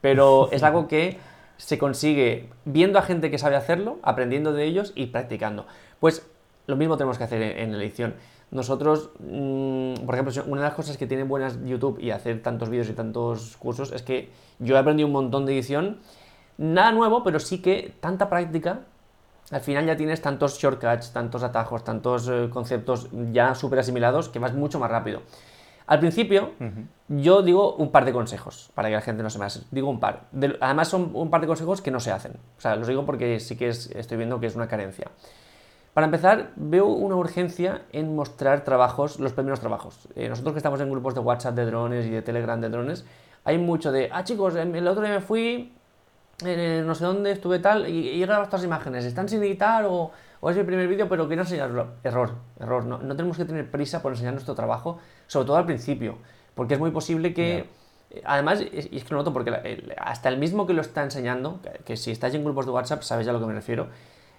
pero es algo que se consigue viendo a gente que sabe hacerlo, aprendiendo de ellos y practicando. Pues lo mismo tenemos que hacer en, la edición. Nosotros, mm, por ejemplo, una de las cosas que tiene buenas YouTube y hacer tantos vídeos y tantos cursos es que yo he aprendido un montón de edición. Nada nuevo, pero sí que tanta práctica. Al final ya tienes tantos shortcuts, tantos atajos, tantos eh, conceptos ya súper asimilados que vas mucho más rápido. Al principio, yo digo un par de consejos para que la gente no se me hace. Digo un par. además, son un par de consejos que no se hacen. O sea, los digo porque sí que estoy viendo que es una carencia. Para empezar, veo una urgencia en mostrar trabajos, los primeros trabajos. Eh, nosotros que estamos en grupos de WhatsApp de drones y de Telegram de drones, hay mucho de, ah chicos, el otro día me fui, no sé dónde estuve tal, y, he grabado estas imágenes, están sin editar o, o es mi primer vídeo, pero quiero enseñarlo. Error, error. No, no, tenemos que tener prisa por enseñar nuestro trabajo, sobre todo al principio, porque es muy posible que... Además, y es que lo noto porque hasta el mismo que lo está enseñando, que, si estáis en grupos de WhatsApp sabéis a lo que me refiero,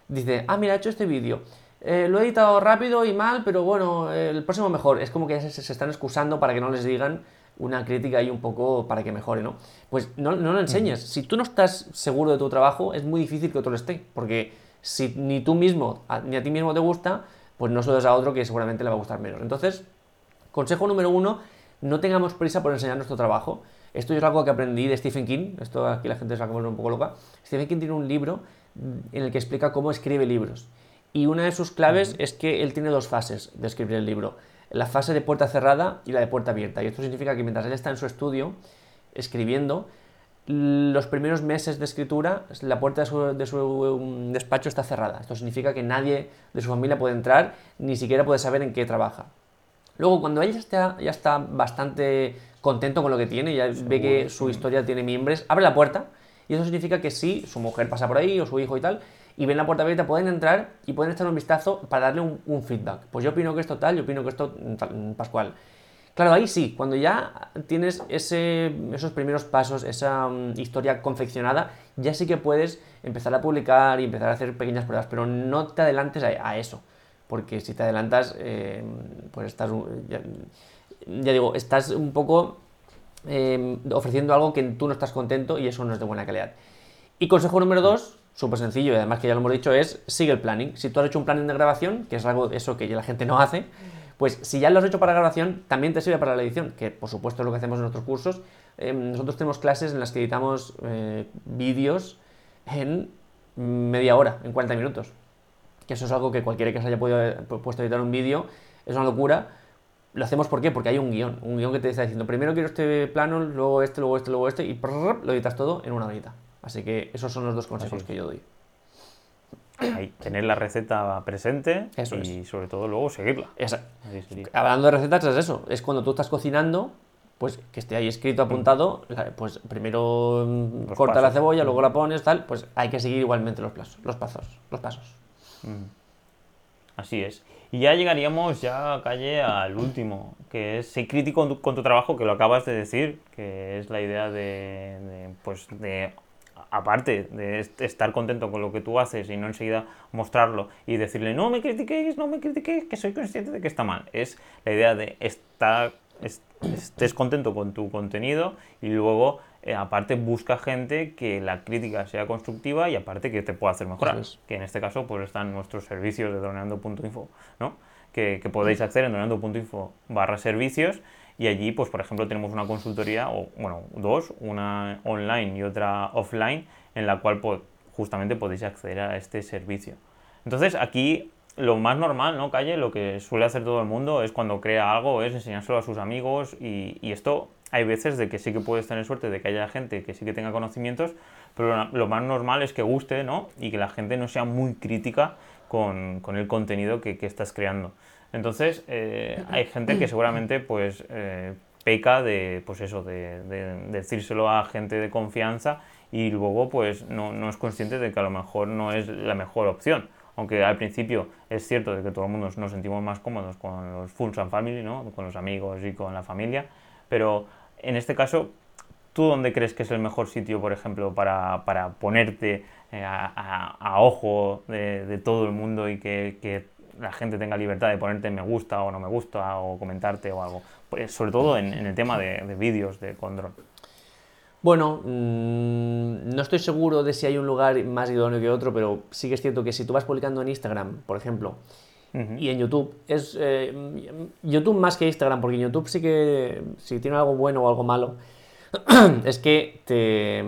dice, ah, mira, he hecho este vídeo, eh, lo he editado rápido y mal, pero bueno, el próximo mejor. Es como que se, se, están excusando para que no les digan una crítica ahí un poco para que mejore, ¿no? Pues no, no lo enseñes. Si tú no estás seguro de tu trabajo, es muy difícil que otro lo esté, porque si ni tú mismo, ni a ti mismo te gusta, pues no sueles a otro que seguramente le va a gustar menos. Entonces, consejo número uno, no tengamos prisa por enseñar nuestro trabajo. Esto es algo que aprendí de Stephen King, esto aquí la gente se va a poner un poco loca. Stephen King tiene un libro en el que explica cómo escribe libros. Y una de sus claves es que él tiene dos fases de escribir el libro. La fase de puerta cerrada y la de puerta abierta. Y esto significa que mientras él está en su estudio escribiendo, los primeros meses de escritura, la puerta de su, de su, um, despacho está cerrada. Esto significa que nadie de su familia puede entrar, ni siquiera puede saber en qué trabaja. Luego, cuando él ya está, ya está bastante contento con lo que tiene, ya ve que su historia tiene miembros, abre la puerta y eso significa que si su mujer pasa por ahí o su hijo y tal, y ven la puerta abierta, pueden entrar y pueden echar un vistazo para darle un, feedback. Pues yo opino que esto tal, yo opino que esto tal, Pascual. Claro, ahí sí, cuando ya tienes ese, esos primeros pasos, esa mm, historia confeccionada, ya sí que puedes empezar a publicar y empezar a hacer pequeñas pruebas, pero no te adelantes a, eso, porque si te adelantas, eh, pues estás, ya, digo, estás un poco eh, ofreciendo algo que tú no estás contento y eso no es de buena calidad. Y consejo número dos, súper sencillo y además que ya lo hemos dicho, es sigue el planning. Si tú has hecho un planning de grabación, que es algo eso que la gente no hace, pues si ya lo has hecho para grabación, también te sirve para la edición, que por supuesto es lo que hacemos en nuestros cursos. Em, nosotros tenemos clases en las que editamos eh, vídeos en media hora, en 40 minutos. Que eso es algo que cualquiera que se haya podido, puesto a editar un vídeo es una locura. Lo hacemos ¿por qué? Porque hay un guion, un guion que te está diciendo, primero quiero este plano, luego este, luego este, luego este, y lo editas todo en una horita. Así que esos son los dos consejos que yo doy.
tener la receta presente y sobre todo luego seguirla.
Hablando de recetas es eso, es cuando tú estás cocinando, pues que esté ahí escrito, apuntado, pues primero mm, corta la cebolla, luego la pones, tal, pues hay que seguir igualmente los, plazos, los pasos. Los pasos.
Así es. Y ya llegaríamos ya, Calle, al último, que es ser crítico con tu, trabajo, que lo acabas de decir, que es la idea de, de pues, de aparte de estar contento con lo que tú haces y no enseguida mostrarlo y decirle no me critiquéis, no me critiquéis, que soy consciente de que está mal. Es la idea de estar, estés contento con tu contenido y luego eh, aparte busca gente que la crítica sea constructiva y aparte que te pueda hacer mejorar. Que en este caso pues están nuestros servicios de droneando.info, ¿no? Que, que podéis acceder en droneando.info barra servicios y allí, pues por ejemplo, tenemos una consultoría, o bueno, dos, una online y otra offline, en la cual pues, justamente podéis acceder a este servicio. Entonces aquí lo más normal, ¿no, Calle? Lo que suele hacer todo el mundo es cuando crea algo, es enseñárselo a sus amigos y, y esto hay veces de que sí que puedes tener suerte de que haya gente que sí que tenga conocimientos, pero lo más normal es que guste, ¿no? Y que la gente no sea muy crítica con, con el contenido que, que estás creando. Entonces, eh, hay gente que seguramente pues eh, peca de, pues eso, de, decírselo a gente de confianza y luego pues no, es consciente de que a lo mejor no es la mejor opción. Aunque al principio es cierto de que todo el mundo nos sentimos más cómodos con los full and family, ¿no? con los amigos y con la familia, pero en este caso, ¿tú dónde crees que es el mejor sitio, por ejemplo, para, ponerte eh, a, ojo de, todo el mundo y que, que la gente tenga libertad de ponerte me gusta o no me gusta o comentarte o algo. Pues sobre todo en, el tema de, vídeos de con
Bueno, mm, no estoy seguro de si hay un lugar más idóneo que otro, pero sí que es cierto que si tú vas publicando en Instagram, por ejemplo, y en YouTube, es eh, YouTube más que Instagram, porque en YouTube sí que si tiene algo bueno o algo malo, es que te,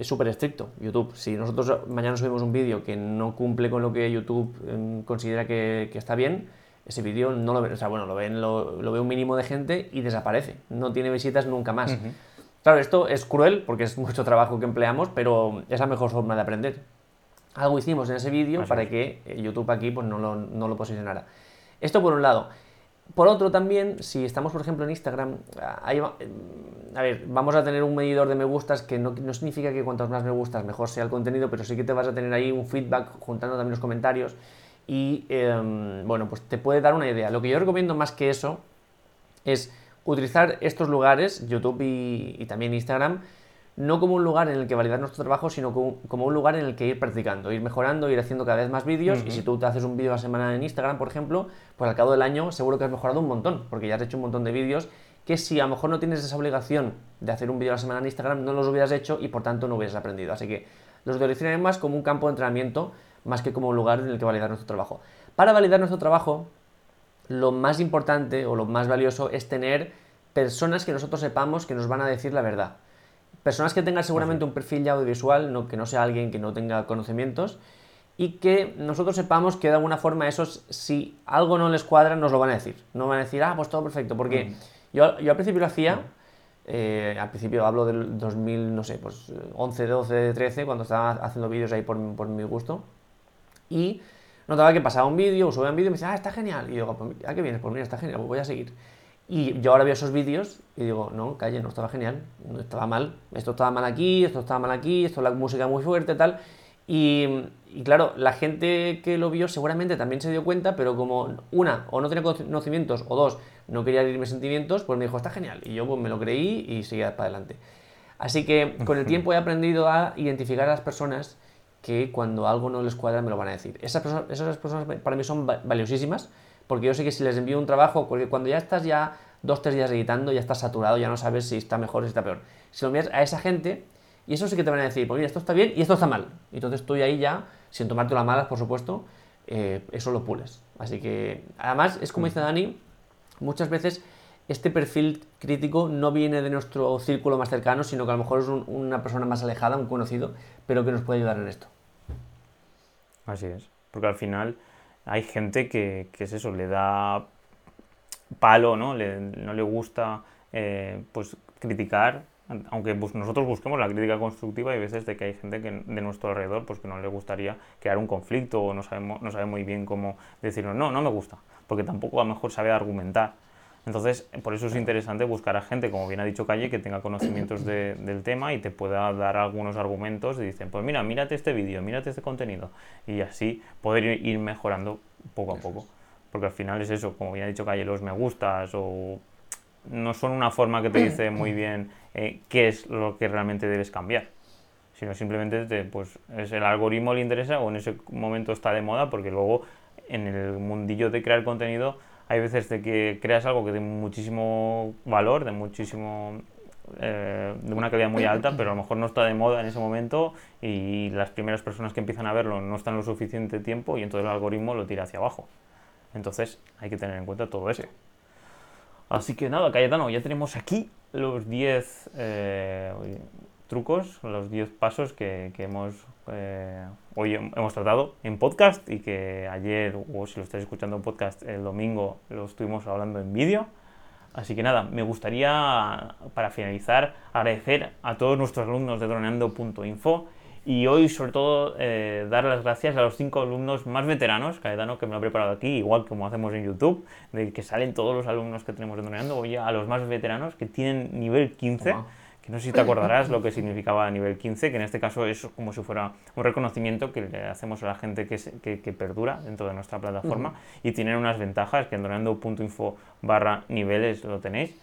es súper estricto YouTube. Si nosotros mañana subimos un vídeo que no cumple con lo que YouTube em, considera que, está bien, ese vídeo no lo o sea, bueno, lo, ven, lo, ve un mínimo de gente y desaparece. No tiene visitas nunca más. Claro, esto es cruel porque es mucho trabajo que empleamos, pero es la mejor forma de aprender. Algo hicimos en ese vídeo para
es.
que eh, YouTube aquí pues, no, lo, no lo posicionara. Esto por un lado. Por otro también, si estamos por ejemplo en Instagram, ah, ahí va- mm, a ver, vamos a tener un medidor de me gustas que no, no significa que cuantos más me gustas mejor sea el contenido, pero sí que te vas a tener ahí un feedback juntando también los comentarios y em, bueno, pues te puede dar una idea. Lo que yo recomiendo más que eso es utilizar estos lugares, YouTube y, y también Instagram, no como un lugar en el que validar nuestro trabajo, sino como, como un lugar en el que ir practicando, ir mejorando, ir haciendo cada vez más vídeos. Y si tú te haces un vídeo a la semana en Instagram, por ejemplo, pues al cabo del año seguro que has mejorado un montón, porque ya has hecho un montón de vídeos que si a lo mejor no tienes esa obligación de hacer un vídeo a la semana en Instagram, no los hubieras hecho y por tanto no hubieras aprendido. Así que los utilizaría más como un campo de entrenamiento, más que como un lugar en el que validar nuestro trabajo. Para validar nuestro trabajo, lo más importante o lo más valioso es tener personas que nosotros sepamos que nos van a decir la verdad. Personas que tengan seguramente un perfil ya audiovisual, no, que no sea alguien que no tenga conocimientos y que nosotros sepamos que de alguna forma esos, si algo no les cuadra, nos lo van a decir. No van a decir, ah, pues todo perfecto, porque yo, yo al principio lo hacía, eh, al principio hablo del 2000, no sé, pues 11, 12, 13, cuando estaba haciendo vídeos ahí por, por mi gusto, y notaba que pasaba un vídeo, subía un vídeo y me decía, ah, está genial. Y yo digo, ¿a qué vienes? Pues mira, está genial, pues voy a seguir. Y yo ahora veo esos vídeos y digo, no, calle, no estaba genial, no estaba mal. Esto estaba mal aquí, esto estaba mal aquí, esto la música muy fuerte, tal. Y, y claro, la gente que lo vio seguramente también se dio cuenta, pero como una, o no tenía conocimientos, o dos, no quería herirme sentimientos, pues me dijo, está genial. Y yo pues me lo creí y seguí para adelante. Así que con el tiempo he aprendido a identificar a las personas que cuando algo no les cuadra me lo van a decir. Esas personas, esas personas para mí son va- valiosísimas, porque yo sé que si les envío un trabajo, porque cuando ya estás ya dos, tres días editando, ya estás saturado, ya no sabes si está mejor o si está peor. Si lo envías a esa gente, y eso sí que te van a decir, pues mira, esto está bien y esto está mal. Y entonces tú ahí ya, sin tomarte las malas, por supuesto, eh, eso lo pules. Así que, además, es como dice Dani, muchas veces este perfil crítico no viene de nuestro círculo más cercano, sino que a lo mejor es un- una persona más alejada, un conocido, pero que nos puede ayudar en esto.
Así es. Porque al final hay gente que, que es eso, le da palo, ¿no? Le- no le gusta eh, pues criticar, aunque bus- nosotros busquemos la crítica constructiva, hay veces de que hay gente que de nuestro alrededor pues que no le gustaría crear un conflicto o no, sabemos, no sabe muy bien cómo decirnos, no, no me gusta, porque tampoco a lo mejor sabe argumentar. Entonces, por eso es interesante buscar a gente, como bien ha dicho Calle, que tenga conocimientos de- del tema y te pueda dar algunos argumentos y dicen, pues mira, mírate este vídeo, mírate este contenido. Y así poder ir, mejorando poco a poco. Porque al final es eso, como bien ha dicho Calle, los me gustas o no son una forma que te dice muy bien eh, qué es lo que realmente debes cambiar. Sino simplemente te, pues, es el algoritmo le interesa o en ese momento está de moda porque luego en el mundillo de crear contenido hay veces de que creas algo que de muchísimo valor, de muchísimo eh, de una calidad muy alta, pero a lo mejor no está de moda en ese momento y las primeras personas que empiezan a verlo no están lo suficiente tiempo y entonces el algoritmo lo tira hacia abajo. Entonces hay que tener en cuenta todo eso. Así que nada, Cayetano, ya tenemos aquí los 10 eh, trucos, los 10 pasos que, que hemos eh, hoy hemos tratado en podcast y que ayer, o si lo estáis escuchando en podcast el domingo, lo estuvimos hablando en vídeo. Así que nada, me gustaría, para finalizar, agradecer a todos nuestros alumnos de droneando.info y hoy, sobre todo, eh, dar las gracias a los cinco alumnos más veteranos, Caetano, que me lo he preparado aquí, igual como hacemos en YouTube, de que salen todos los alumnos que tenemos de Droneando, hoy a los más veteranos, que tienen nivel 15,
Toma.
Que no sé si te acordarás lo que significaba nivel 15, que en este caso es como si fuera un reconocimiento que le hacemos a la gente que, se- que, que perdura dentro de nuestra plataforma y tienen unas ventajas que en droneando.info barra niveles lo tenéis.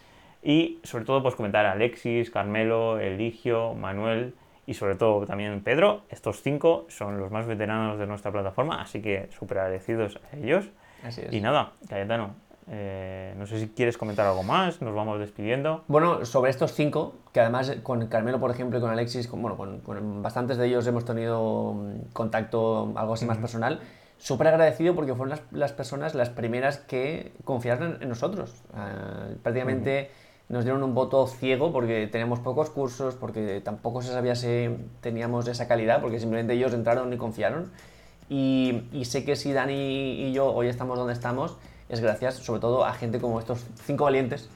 Y sobre todo, pues comentar a Alexis, Carmelo, Eligio, Manuel y sobre todo también Pedro. Estos cinco son los más veteranos de nuestra plataforma, así que súper agradecidos a ellos.
Así es.
Y nada, Cayetano, eh, no sé si quieres comentar algo más, nos vamos despidiendo.
Bueno, sobre estos cinco, que además con Carmelo, por ejemplo, y con Alexis, con, bueno, con, con bastantes de ellos hemos tenido mm, contacto, algo así más personal, súper agradecido porque fueron las, las personas las primeras que confiaron en, en nosotros. Ah, prácticamente nos dieron un voto ciego porque teníamos pocos cursos, porque tampoco se sabía si teníamos esa calidad, porque simplemente ellos entraron y confiaron. Y, y sé que si Dani y yo hoy estamos donde estamos, es gracias sobre todo a gente como estos cinco valientes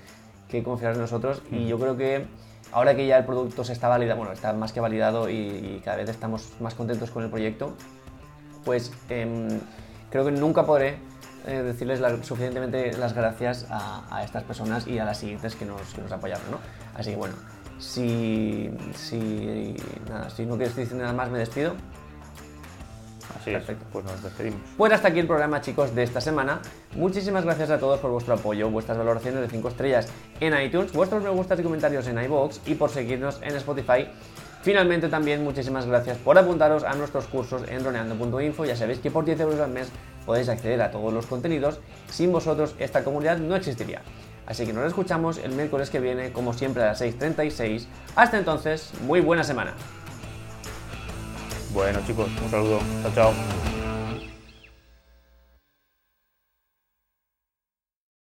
que confiaron en nosotros. Y yo creo que ahora que ya el producto se está validado, bueno, está más que validado y, y cada vez estamos más contentos con el proyecto, pues em, creo que nunca podré eh, decirles suficientemente las gracias a, estas personas y a las siguientes que nos, que nos apoyaron, ¿no? Así que bueno, si, si, nada, si no quieres decir nada más, me despido.
Así Perfecto. pues nos despedimos.
Pues hasta aquí el programa, chicos, de esta semana. Muchísimas gracias a todos por vuestro apoyo, vuestras valoraciones de 5 estrellas en iTunes, vuestros me gustas y comentarios en iVoox y por seguirnos en Spotify. Finalmente también muchísimas gracias por apuntaros a nuestros cursos en roneando.info. Ya sabéis que por 10 euros al mes podéis acceder a todos los contenidos. Sin vosotros esta comunidad no existiría. Así que nos escuchamos el miércoles que viene, como siempre a las 6.36. Hasta entonces, muy buena semana.
Bueno chicos, un saludo. Chao, chao.